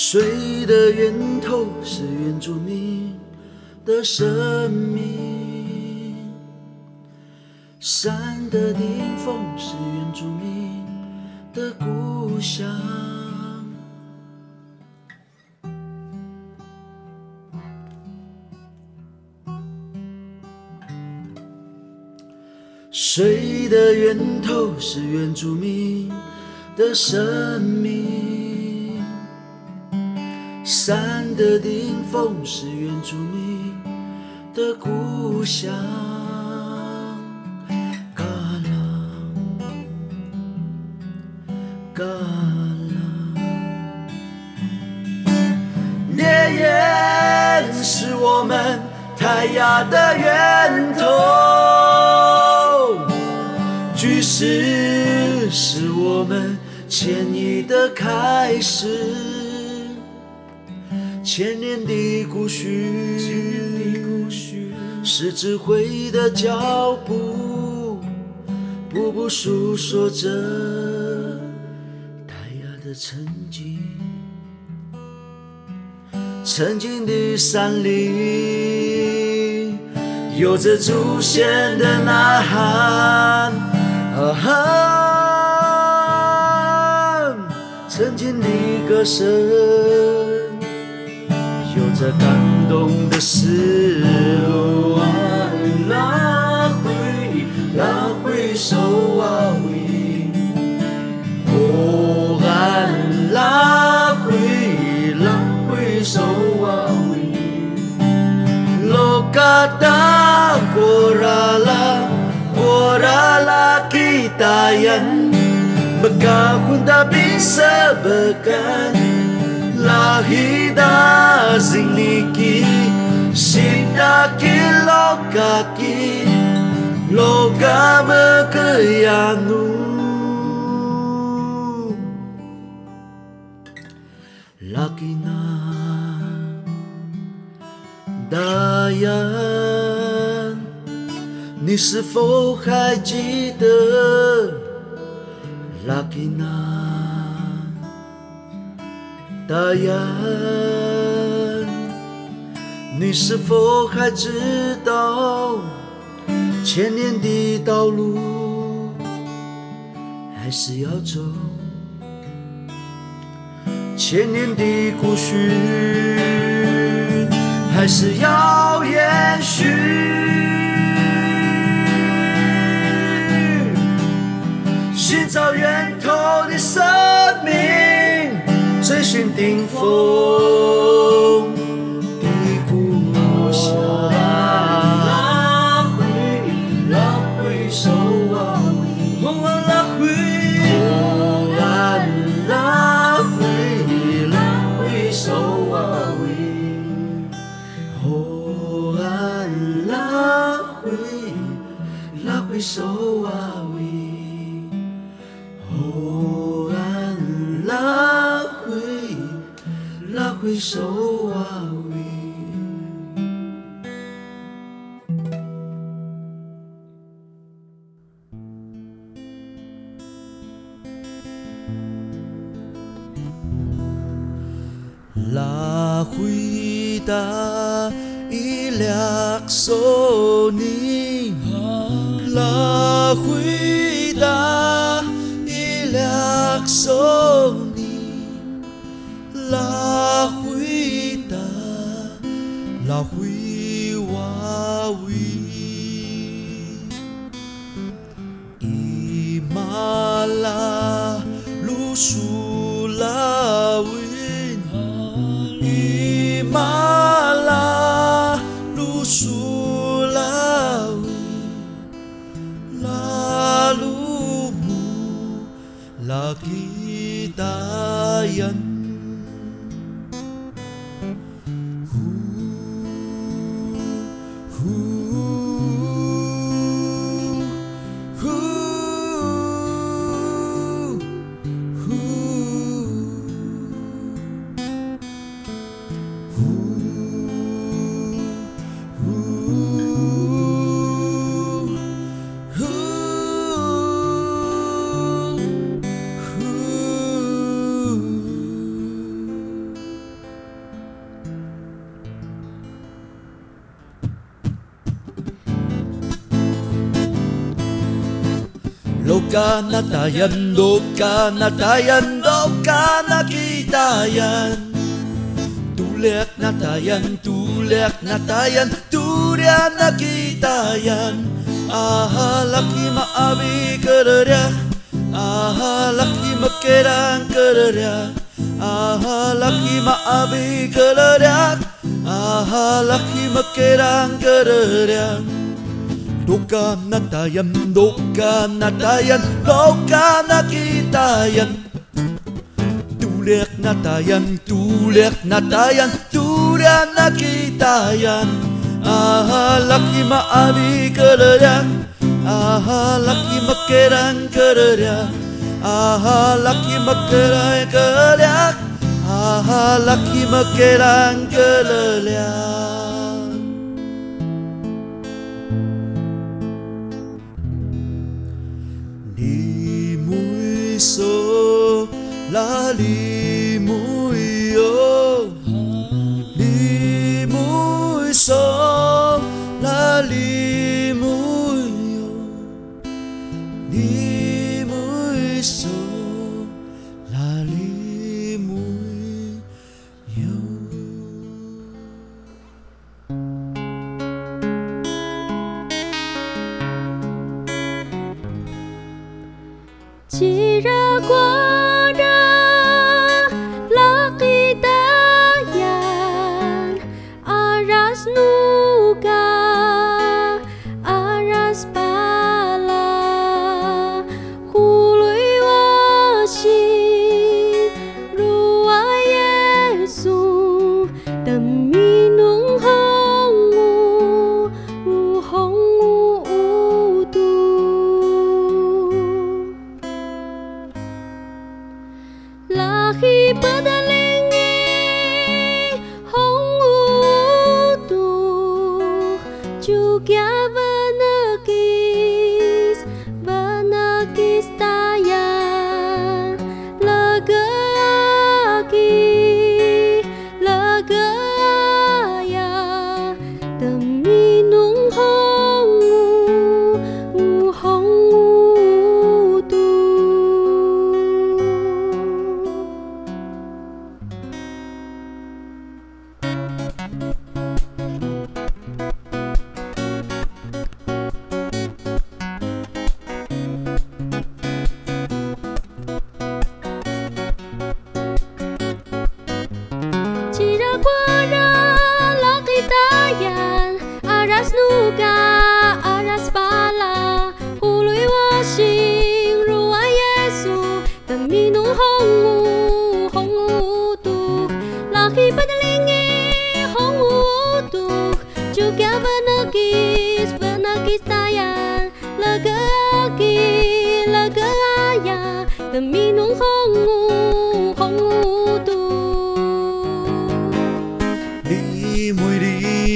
水的源头是原住民的生命，山的顶峰是原住民的故乡。水的源头是原住民的生命，山的顶峰是原住民的故乡。嘎啦，嘎啦，烈焰是我们太雅的源头。巨石是我们迁移的开始，千年的古训，是智慧的脚步，步步诉说着太雅的曾经。曾经的山林，有着祖先的呐喊。啊哈！曾经的歌声，有着感动的思路。拉回，拉回手啊喂！哦，俺拉回，拉回首啊喂！罗嘎达果拉拉，果拉拉。Tayan Magkakunda bisa bakan Lahida zingliki Sindaki lokaki Loga makayanu Laki na Dayan 你是否还记得拉吉娜大雁？你是否还知道千年的道路还是要走？千年的古训还是要延续？寻找源头的生命，追寻顶峰拉回达伊俩索尼，拉回达。俩索 ka natayan, do ka natayan, do ka laki Tulek abi tulek natayan, turya nakitayan. Ahalaki maabi kerja, ahalaki ma abi ahalaki maabi laki ahalaki makerang kerja. Dukkanatayan, dukkanatayan, lokanakitayan. Tuliak natayan, tuliak natayan, tuliak nakitayan Ahalak ima abi kererang, ahalak ima kerang kererang Ahalak ima kerang kererang, ahalak ima kerang kererang so la li muy yo li muy so la li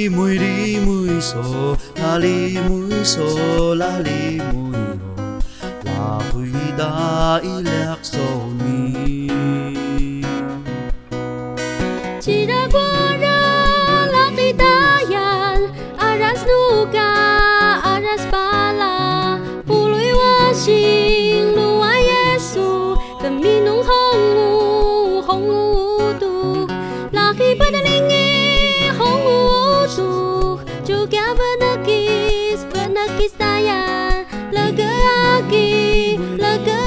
muy So, la li mu so, la li mu la hui huida ilak so mi. rezeki saya Lega aki, lega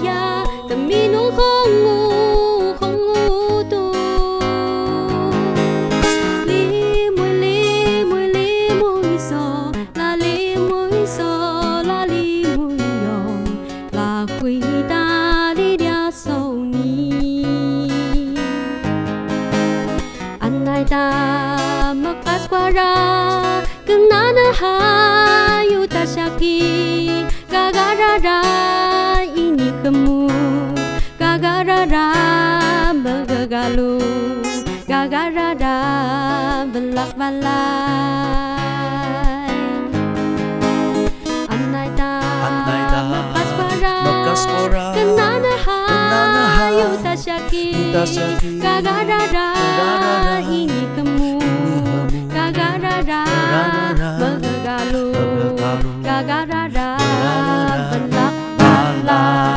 ya. Tamino kongu, kongu tu. Limu, limu, limu iso La limu iso, la limu yo La cuida di dia soni. Andai ta magpaswara Kung nanahan kita syaki Gagarara ini kemu Gagarara bergegalu Gagarara belak balai Andai tak Andai tak Lepas parah Lepas parah Kenana hayu tak syaki Gagarara ini kemu Gagarara ga ra ra, ba la ba la.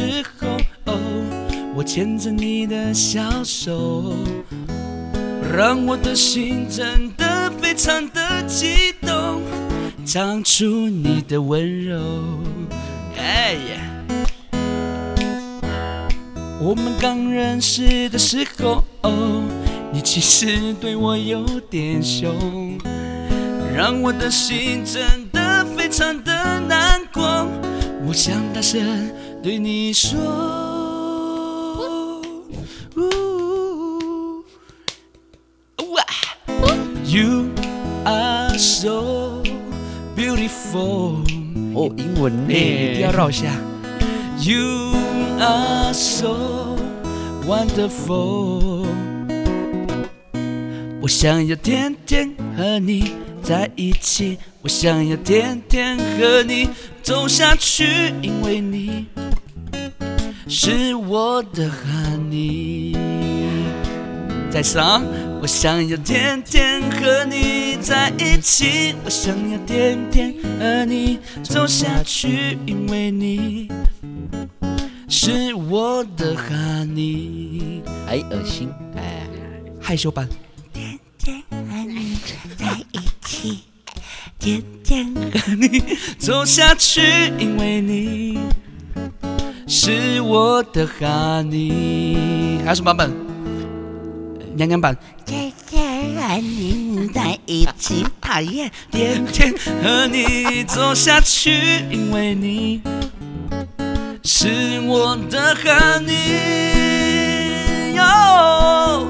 时候，哦，我牵着你的小手，让我的心真的非常的激动，唱出你的温柔。哎呀！我们刚认识的时候，哦，你其实对我有点凶，让我的心真的非常的难过。我想大声对你说，You are so beautiful。哦，英文呢？一定要绕一下。You are so wonderful。我想要天天和你在一起，我想要天天和你走下去，因为你是我的 honey。再唱，我想要天天和你在一起，我想要天天和你走下去，因为你。是我的哈尼，哎，恶心，哎，害羞版。天天和你在一起，天天和你 走下去，因为你是我的哈尼。还有什么版本？娘娘版。天天和你在一起，讨厌。天天和你走下去，因为你。是我的 honey，哟，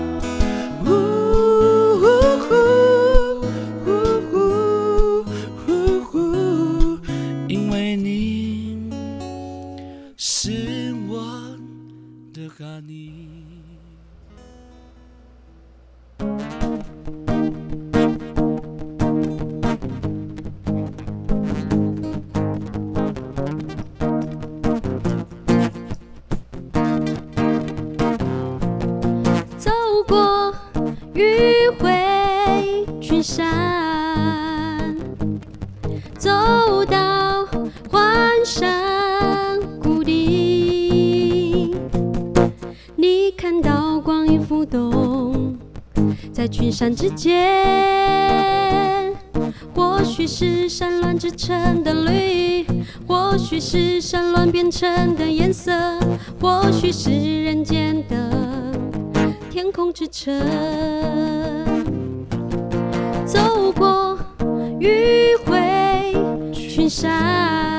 你。之间，或许是山峦织成的绿，或许是山峦变成的颜色，或许是人间的。天空之城，走过迂回群山，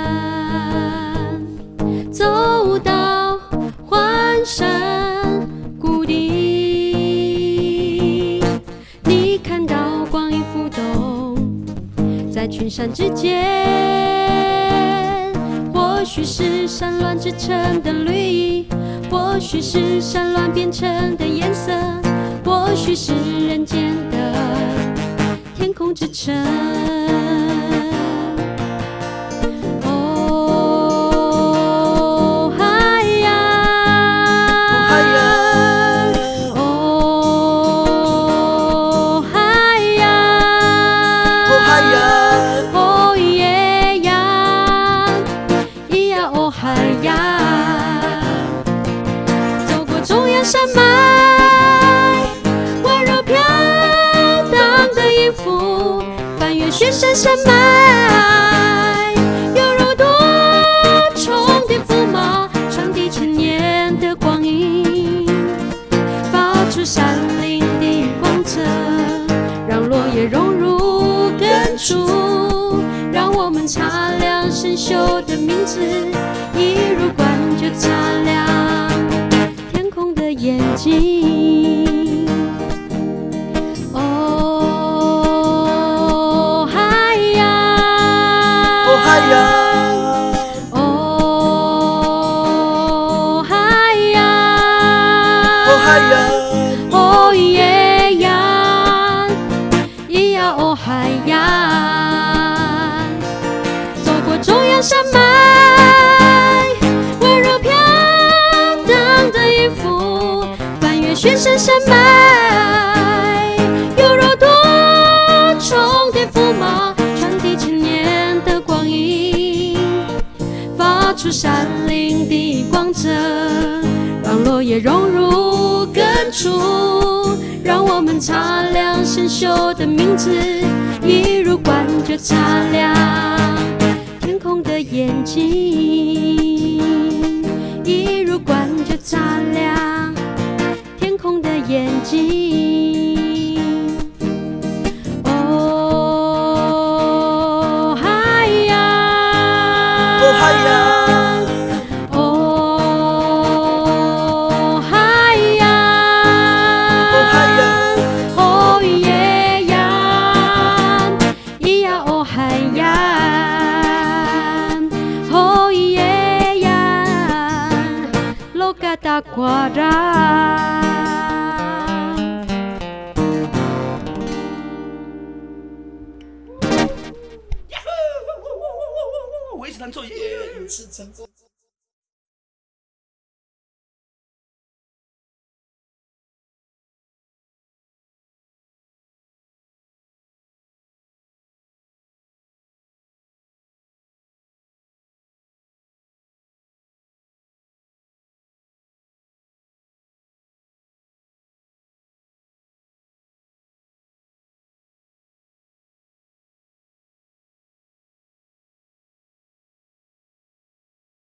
群山之间，或许是山峦织成的绿意。或许是山峦变成的颜色，或许是人间的天空之城。山脉，温柔飘荡的音符，翻越雪山山脉，犹如多重的驸马，传递千年的光阴，发出山林的光泽，让落叶融入根处，让我们擦亮生锈的名字，出闪灵的光泽，让落叶融入根处，让我们擦亮生锈的名字，一如冠就擦亮天空的眼睛，一如冠就擦亮天空的眼睛。哦我一起弹错耶，一次成功。